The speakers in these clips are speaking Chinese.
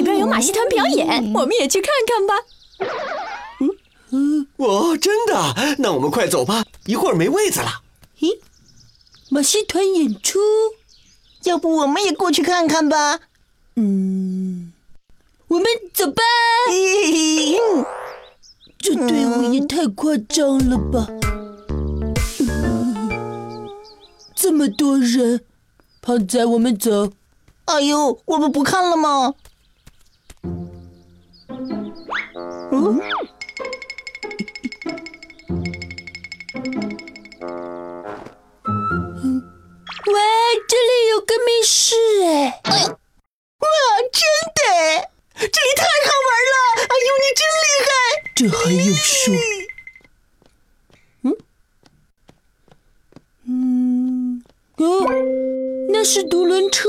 里边有马戏团表演，我们也去看看吧。嗯。哦，真的？那我们快走吧，一会儿没位子了。咦，马戏团演出，要不我们也过去看看吧？嗯，我们走吧。这队伍也太夸张了吧！这么多人，胖仔，我们走。哎呦，我们不看了吗？嗯。喂，这里有个密室哎！哎呦，哇，真的，这里太好玩了！哎呦，你真厉害！这还用说？嗯嗯，哦，那是独轮车。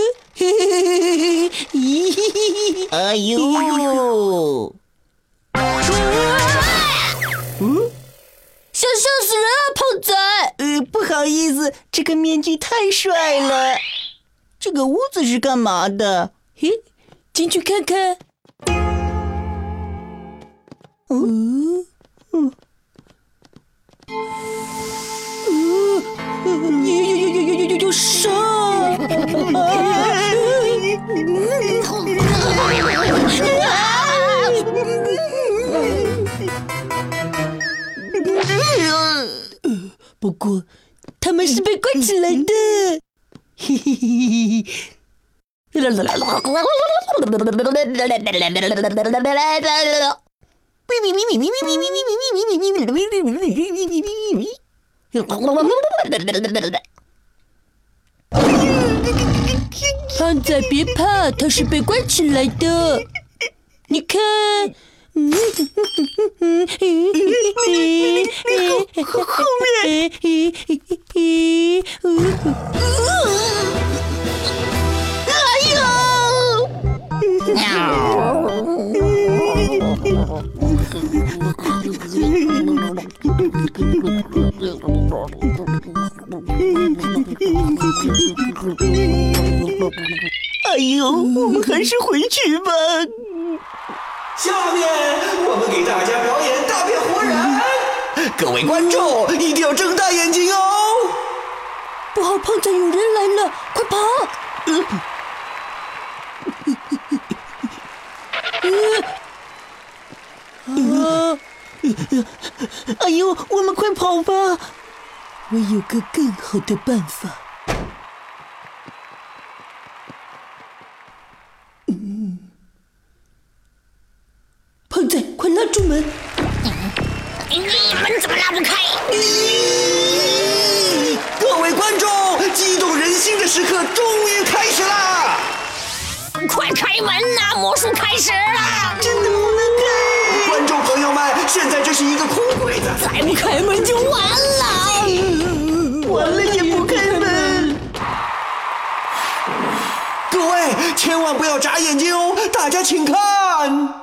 哎呦！想笑死人啊，胖仔。呃不好意思，这个面具太帅了。这个屋子是干嘛的？嘿，进去看看。嗯嗯嗯，有有有有有有有有蛇！不过。他们是被关起来的。嘿嘿嘿胖仔别怕，他是被关起来的。你看。嗯，后后面，哎呦！哎呦，我们还是回去吧。下面我们给大家表演，位观众一定要睁大眼睛哦！不好，胖仔有人来了，快跑！啊！哎呦，我们快跑吧！我有个更好的办法。嗯，胖仔，快拉住门！门怎么拉不开？各位观众，激动人心的时刻终于开始啦！快开门呐！魔术开始了！真的不能开！观众朋友们，现在这是一个空柜子，再不开门就完了！完了也不开门！各位千万不要眨眼睛哦！大家请看。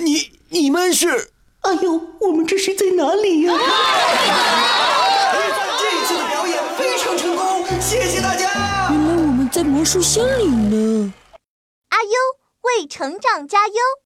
你你们是？哎呦，我们这是在哪里呀？这次的表演非常成功，谢谢大家。原来我们在魔术箱里呢。阿优为成长加油。